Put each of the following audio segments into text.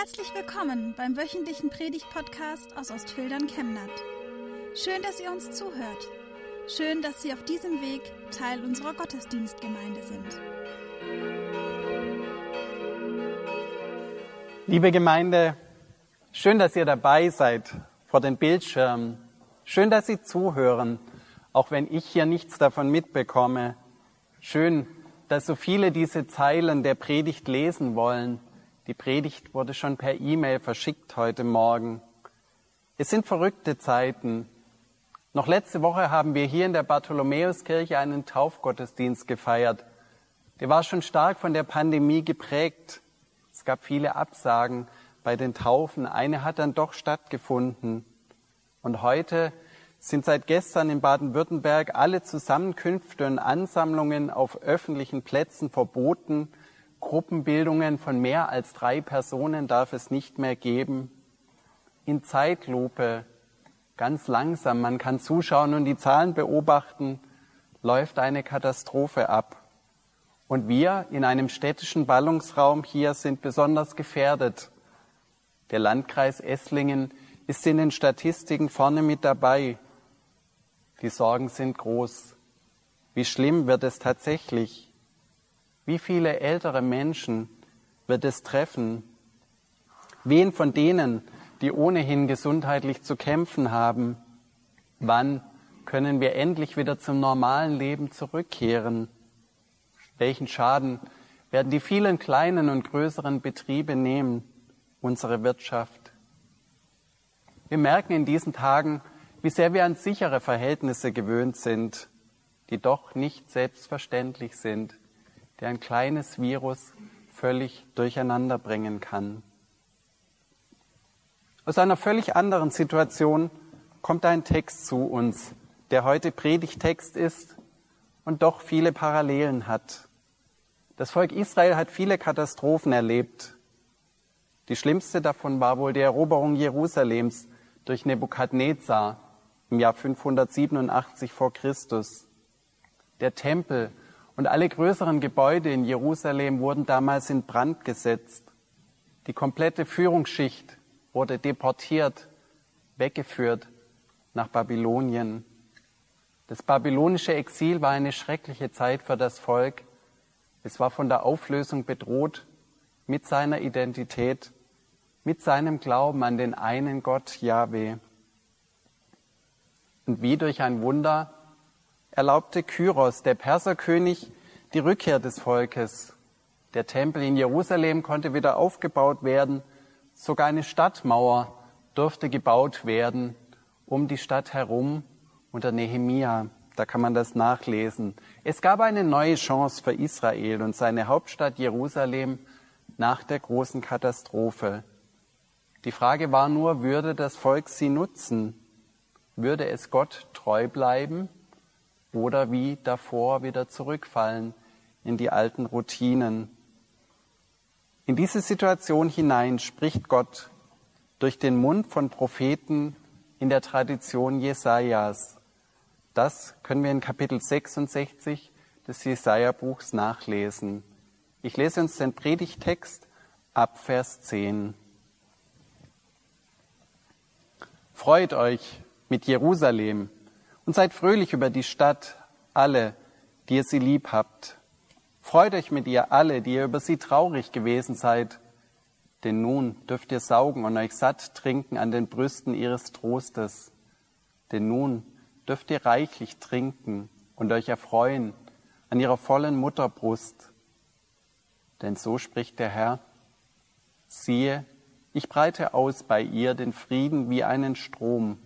Herzlich willkommen beim wöchentlichen Predigt-Podcast aus Ostfildern Chemnat. Schön, dass ihr uns zuhört. Schön, dass Sie auf diesem Weg Teil unserer Gottesdienstgemeinde sind. Liebe Gemeinde, schön, dass ihr dabei seid vor den Bildschirmen. Schön, dass Sie zuhören, auch wenn ich hier nichts davon mitbekomme. Schön, dass so viele diese Zeilen der Predigt lesen wollen. Die Predigt wurde schon per E-Mail verschickt heute Morgen. Es sind verrückte Zeiten. Noch letzte Woche haben wir hier in der Bartholomäuskirche einen Taufgottesdienst gefeiert. Der war schon stark von der Pandemie geprägt. Es gab viele Absagen bei den Taufen. Eine hat dann doch stattgefunden. Und heute sind seit gestern in Baden-Württemberg alle Zusammenkünfte und Ansammlungen auf öffentlichen Plätzen verboten. Gruppenbildungen von mehr als drei Personen darf es nicht mehr geben. In Zeitlupe, ganz langsam, man kann zuschauen und die Zahlen beobachten, läuft eine Katastrophe ab. Und wir in einem städtischen Ballungsraum hier sind besonders gefährdet. Der Landkreis Esslingen ist in den Statistiken vorne mit dabei. Die Sorgen sind groß. Wie schlimm wird es tatsächlich? Wie viele ältere Menschen wird es treffen? Wen von denen, die ohnehin gesundheitlich zu kämpfen haben? Wann können wir endlich wieder zum normalen Leben zurückkehren? Welchen Schaden werden die vielen kleinen und größeren Betriebe nehmen, unsere Wirtschaft? Wir merken in diesen Tagen, wie sehr wir an sichere Verhältnisse gewöhnt sind, die doch nicht selbstverständlich sind, die ein kleines Virus völlig durcheinander bringen kann. Aus einer völlig anderen Situation kommt ein Text zu uns, der heute Predigtext ist und doch viele Parallelen hat. Das Volk Israel hat viele Katastrophen erlebt. Die schlimmste davon war wohl die Eroberung Jerusalems durch Nebukadnezar im Jahr 587 vor Christus. Der Tempel und alle größeren Gebäude in Jerusalem wurden damals in Brand gesetzt. Die komplette Führungsschicht wurde deportiert, weggeführt nach Babylonien. Das babylonische Exil war eine schreckliche Zeit für das Volk. Es war von der Auflösung bedroht mit seiner Identität, mit seinem Glauben an den einen Gott Yahweh. Und wie durch ein Wunder erlaubte Kyros, der Perserkönig, die Rückkehr des Volkes. Der Tempel in Jerusalem konnte wieder aufgebaut werden. Sogar eine Stadtmauer durfte gebaut werden um die Stadt herum unter Nehemia. Da kann man das nachlesen. Es gab eine neue Chance für Israel und seine Hauptstadt Jerusalem nach der großen Katastrophe. Die Frage war nur, würde das Volk sie nutzen? würde es Gott treu bleiben oder wie davor wieder zurückfallen in die alten Routinen. In diese Situation hinein spricht Gott durch den Mund von Propheten in der Tradition Jesajas. Das können wir in Kapitel 66 des Jesaja-Buchs nachlesen. Ich lese uns den Predigtext ab Vers 10. Freut euch, mit Jerusalem und seid fröhlich über die Stadt, alle, die ihr sie lieb habt. Freut euch mit ihr alle, die ihr über sie traurig gewesen seid, denn nun dürft ihr saugen und euch satt trinken an den Brüsten ihres Trostes. Denn nun dürft ihr reichlich trinken und euch erfreuen an ihrer vollen Mutterbrust. Denn so spricht der Herr, siehe, ich breite aus bei ihr den Frieden wie einen Strom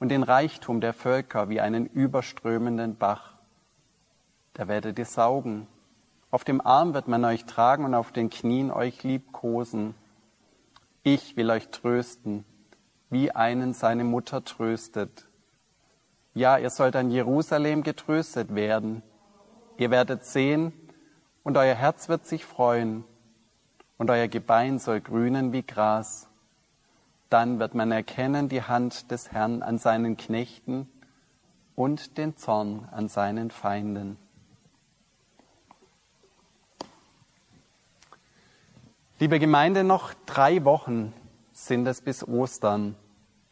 und den Reichtum der Völker wie einen überströmenden Bach. Da werdet ihr saugen. Auf dem Arm wird man euch tragen und auf den Knien euch liebkosen. Ich will euch trösten, wie einen seine Mutter tröstet. Ja, ihr sollt an Jerusalem getröstet werden. Ihr werdet sehen, und euer Herz wird sich freuen, und euer Gebein soll grünen wie Gras. Dann wird man erkennen die Hand des Herrn an seinen Knechten und den Zorn an seinen Feinden. Liebe Gemeinde, noch drei Wochen sind es bis Ostern.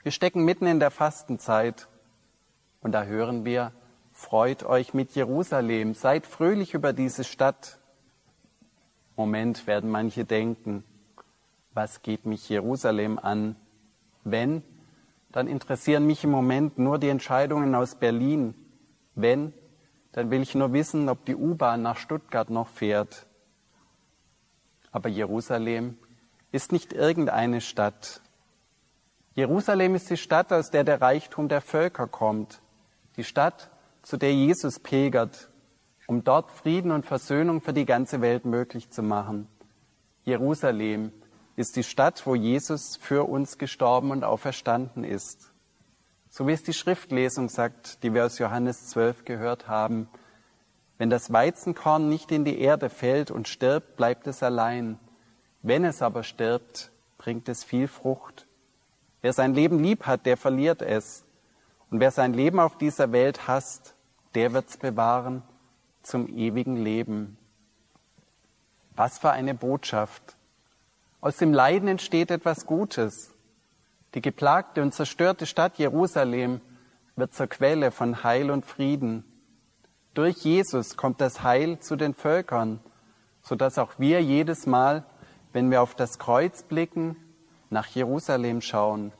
Wir stecken mitten in der Fastenzeit und da hören wir, freut euch mit Jerusalem, seid fröhlich über diese Stadt. Moment werden manche denken, was geht mich Jerusalem an? Wenn, dann interessieren mich im Moment nur die Entscheidungen aus Berlin. Wenn, dann will ich nur wissen, ob die U-Bahn nach Stuttgart noch fährt. Aber Jerusalem ist nicht irgendeine Stadt. Jerusalem ist die Stadt, aus der der Reichtum der Völker kommt. Die Stadt, zu der Jesus pilgert, um dort Frieden und Versöhnung für die ganze Welt möglich zu machen. Jerusalem ist die Stadt, wo Jesus für uns gestorben und auferstanden ist. So wie es die Schriftlesung sagt, die wir aus Johannes 12 gehört haben. Wenn das Weizenkorn nicht in die Erde fällt und stirbt, bleibt es allein. Wenn es aber stirbt, bringt es viel Frucht. Wer sein Leben lieb hat, der verliert es. Und wer sein Leben auf dieser Welt hasst, der wird's bewahren zum ewigen Leben. Was für eine Botschaft. Aus dem Leiden entsteht etwas Gutes. Die geplagte und zerstörte Stadt Jerusalem wird zur Quelle von Heil und Frieden. Durch Jesus kommt das Heil zu den Völkern, so dass auch wir jedes Mal, wenn wir auf das Kreuz blicken, nach Jerusalem schauen,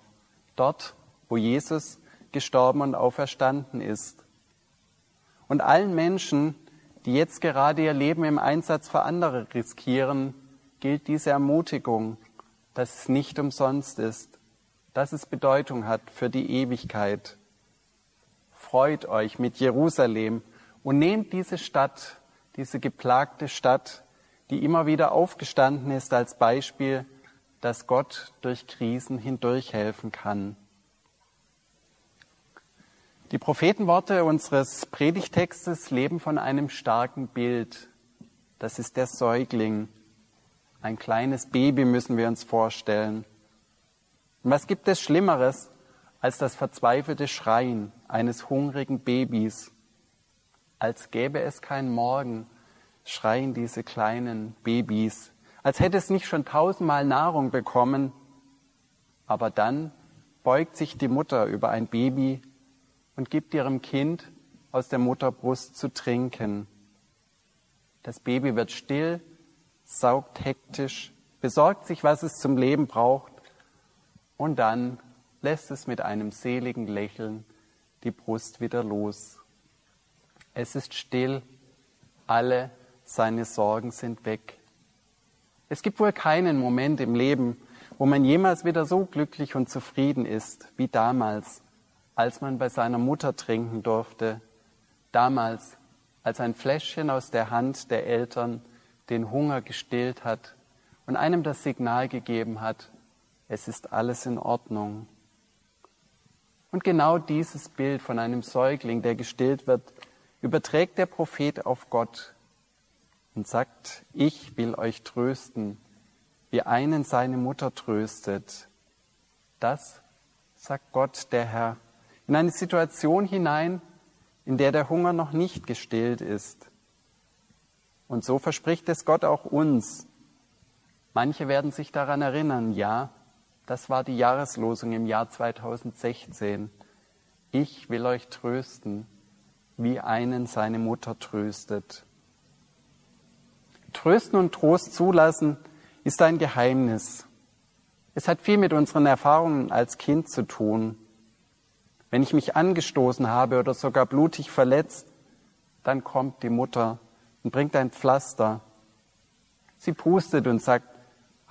dort, wo Jesus gestorben und auferstanden ist. Und allen Menschen, die jetzt gerade ihr Leben im Einsatz für andere riskieren, gilt diese Ermutigung, dass es nicht umsonst ist, dass es Bedeutung hat für die Ewigkeit. Freut euch mit Jerusalem und nehmt diese Stadt, diese geplagte Stadt, die immer wieder aufgestanden ist, als Beispiel, dass Gott durch Krisen hindurch helfen kann. Die Prophetenworte unseres Predigtextes leben von einem starken Bild. Das ist der Säugling. Ein kleines Baby müssen wir uns vorstellen. Und was gibt es Schlimmeres als das verzweifelte Schreien eines hungrigen Babys? Als gäbe es keinen Morgen, schreien diese kleinen Babys, als hätte es nicht schon tausendmal Nahrung bekommen. Aber dann beugt sich die Mutter über ein Baby und gibt ihrem Kind aus der Mutterbrust zu trinken. Das Baby wird still, saugt hektisch, besorgt sich, was es zum Leben braucht und dann lässt es mit einem seligen Lächeln die Brust wieder los. Es ist still, alle seine Sorgen sind weg. Es gibt wohl keinen Moment im Leben, wo man jemals wieder so glücklich und zufrieden ist wie damals, als man bei seiner Mutter trinken durfte, damals, als ein Fläschchen aus der Hand der Eltern den Hunger gestillt hat und einem das Signal gegeben hat, es ist alles in Ordnung. Und genau dieses Bild von einem Säugling, der gestillt wird, überträgt der Prophet auf Gott und sagt, ich will euch trösten, wie einen seine Mutter tröstet. Das sagt Gott, der Herr, in eine Situation hinein, in der der Hunger noch nicht gestillt ist. Und so verspricht es Gott auch uns. Manche werden sich daran erinnern, ja, das war die Jahreslosung im Jahr 2016. Ich will euch trösten, wie einen seine Mutter tröstet. Trösten und Trost zulassen ist ein Geheimnis. Es hat viel mit unseren Erfahrungen als Kind zu tun. Wenn ich mich angestoßen habe oder sogar blutig verletzt, dann kommt die Mutter und bringt ein Pflaster. Sie pustet und sagt,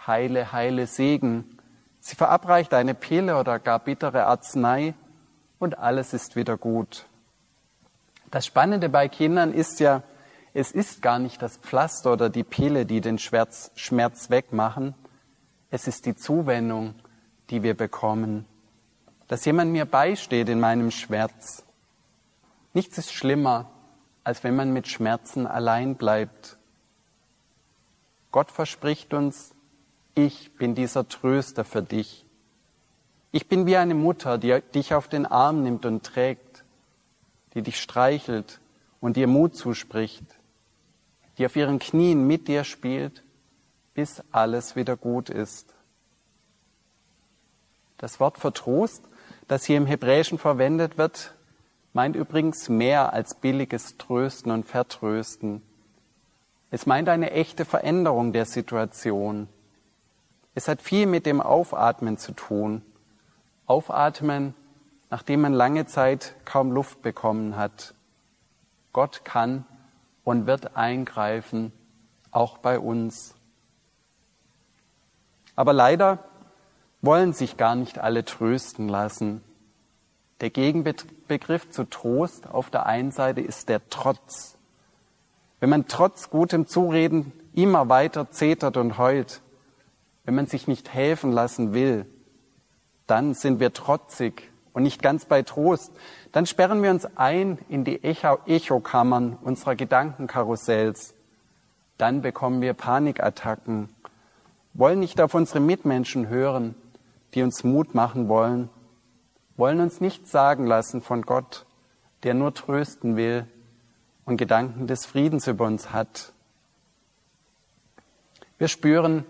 heile, heile Segen. Sie verabreicht eine Pille oder gar bittere Arznei und alles ist wieder gut. Das Spannende bei Kindern ist ja, es ist gar nicht das Pflaster oder die Pille, die den Schmerz, Schmerz wegmachen. Es ist die Zuwendung, die wir bekommen dass jemand mir beisteht in meinem Schmerz. Nichts ist schlimmer, als wenn man mit Schmerzen allein bleibt. Gott verspricht uns, ich bin dieser Tröster für dich. Ich bin wie eine Mutter, die dich auf den Arm nimmt und trägt, die dich streichelt und dir Mut zuspricht, die auf ihren Knien mit dir spielt, bis alles wieder gut ist. Das Wort Vertrost, das hier im Hebräischen verwendet wird, meint übrigens mehr als billiges Trösten und Vertrösten. Es meint eine echte Veränderung der Situation. Es hat viel mit dem Aufatmen zu tun. Aufatmen, nachdem man lange Zeit kaum Luft bekommen hat. Gott kann und wird eingreifen, auch bei uns. Aber leider wollen sich gar nicht alle trösten lassen. Der Gegenbegriff zu Trost auf der einen Seite ist der Trotz. Wenn man trotz gutem Zureden immer weiter zetert und heult, wenn man sich nicht helfen lassen will, dann sind wir trotzig und nicht ganz bei Trost. Dann sperren wir uns ein in die Echokammern unserer Gedankenkarussells. Dann bekommen wir Panikattacken, wollen nicht auf unsere Mitmenschen hören, die uns Mut machen wollen, wollen uns nichts sagen lassen von Gott, der nur trösten will und Gedanken des Friedens über uns hat. Wir spüren,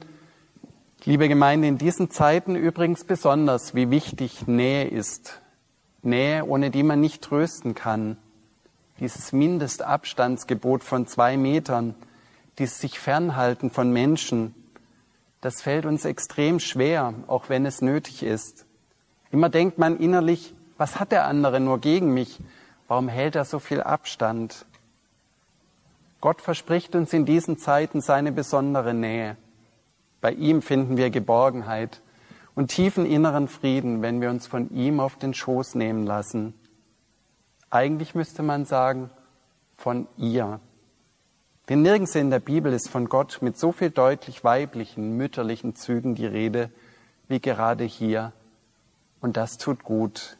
liebe Gemeinde, in diesen Zeiten übrigens besonders, wie wichtig Nähe ist. Nähe, ohne die man nicht trösten kann. Dieses Mindestabstandsgebot von zwei Metern, dieses sich fernhalten von Menschen, das fällt uns extrem schwer, auch wenn es nötig ist. Immer denkt man innerlich, was hat der andere nur gegen mich? Warum hält er so viel Abstand? Gott verspricht uns in diesen Zeiten seine besondere Nähe. Bei ihm finden wir Geborgenheit und tiefen inneren Frieden, wenn wir uns von ihm auf den Schoß nehmen lassen. Eigentlich müsste man sagen, von ihr. Denn nirgends in der Bibel ist von Gott mit so viel deutlich weiblichen, mütterlichen Zügen die Rede wie gerade hier. Und das tut gut.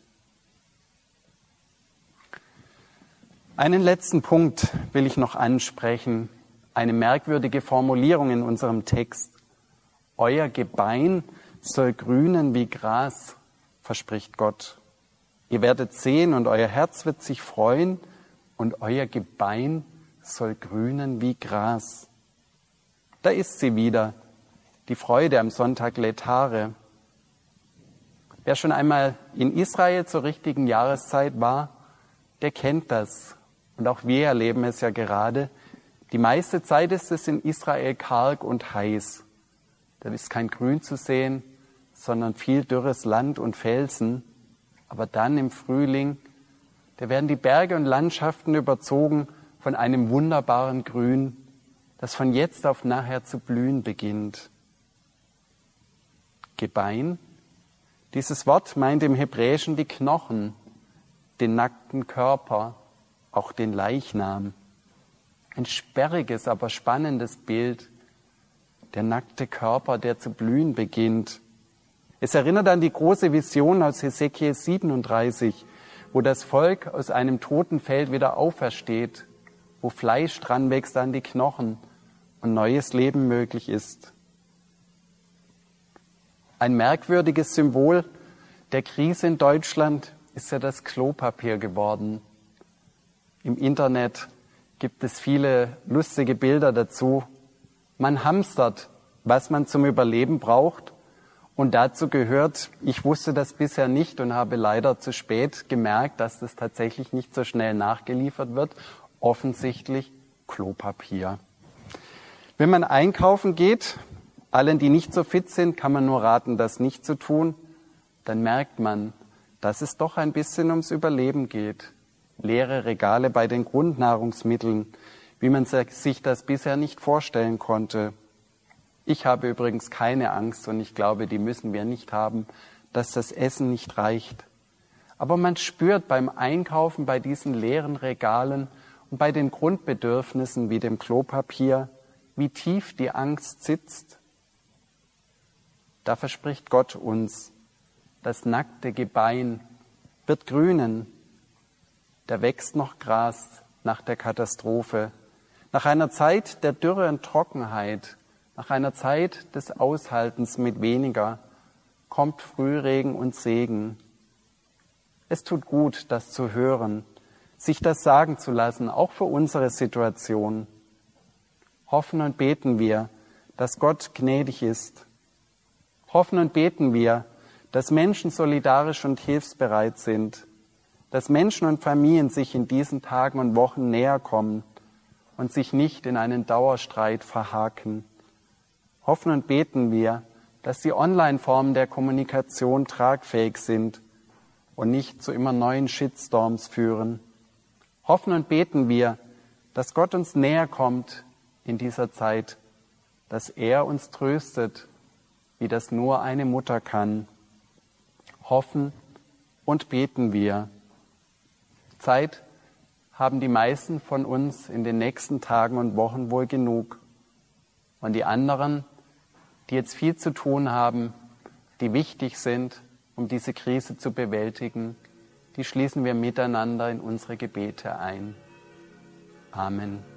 Einen letzten Punkt will ich noch ansprechen. Eine merkwürdige Formulierung in unserem Text. Euer Gebein soll grünen wie Gras, verspricht Gott. Ihr werdet sehen und euer Herz wird sich freuen und euer Gebein soll grünen wie Gras. Da ist sie wieder, die Freude am Sonntag Letare. Wer schon einmal in Israel zur richtigen Jahreszeit war, der kennt das. Und auch wir erleben es ja gerade. Die meiste Zeit ist es in Israel karg und heiß. Da ist kein Grün zu sehen, sondern viel dürres Land und Felsen. Aber dann im Frühling, da werden die Berge und Landschaften überzogen von einem wunderbaren Grün, das von jetzt auf nachher zu blühen beginnt. Gebein. Dieses Wort meint im Hebräischen die Knochen, den nackten Körper, auch den Leichnam. Ein sperriges, aber spannendes Bild. Der nackte Körper, der zu blühen beginnt. Es erinnert an die große Vision aus Hesekiel 37, wo das Volk aus einem toten Feld wieder aufersteht wo Fleisch dran wächst an die Knochen und neues Leben möglich ist. Ein merkwürdiges Symbol der Krise in Deutschland ist ja das Klopapier geworden. Im Internet gibt es viele lustige Bilder dazu. Man hamstert, was man zum Überleben braucht. Und dazu gehört, ich wusste das bisher nicht und habe leider zu spät gemerkt, dass das tatsächlich nicht so schnell nachgeliefert wird offensichtlich Klopapier. Wenn man einkaufen geht, allen, die nicht so fit sind, kann man nur raten, das nicht zu tun, dann merkt man, dass es doch ein bisschen ums Überleben geht. Leere Regale bei den Grundnahrungsmitteln, wie man sich das bisher nicht vorstellen konnte. Ich habe übrigens keine Angst und ich glaube, die müssen wir nicht haben, dass das Essen nicht reicht. Aber man spürt beim Einkaufen bei diesen leeren Regalen, und bei den Grundbedürfnissen wie dem Klopapier, wie tief die Angst sitzt. Da verspricht Gott uns, das nackte Gebein wird grünen, da wächst noch Gras nach der Katastrophe, nach einer Zeit der Dürre und Trockenheit, nach einer Zeit des Aushaltens mit weniger, kommt Frühregen und Segen. Es tut gut, das zu hören, sich das sagen zu lassen, auch für unsere Situation. Hoffen und beten wir, dass Gott gnädig ist. Hoffen und beten wir, dass Menschen solidarisch und hilfsbereit sind, dass Menschen und Familien sich in diesen Tagen und Wochen näher kommen und sich nicht in einen Dauerstreit verhaken. Hoffen und beten wir, dass die Online-Formen der Kommunikation tragfähig sind und nicht zu immer neuen Shitstorms führen. Hoffen und beten wir, dass Gott uns näher kommt in dieser Zeit, dass er uns tröstet, wie das nur eine Mutter kann. Hoffen und beten wir. Zeit haben die meisten von uns in den nächsten Tagen und Wochen wohl genug. Und die anderen, die jetzt viel zu tun haben, die wichtig sind, um diese Krise zu bewältigen, die schließen wir miteinander in unsere Gebete ein. Amen.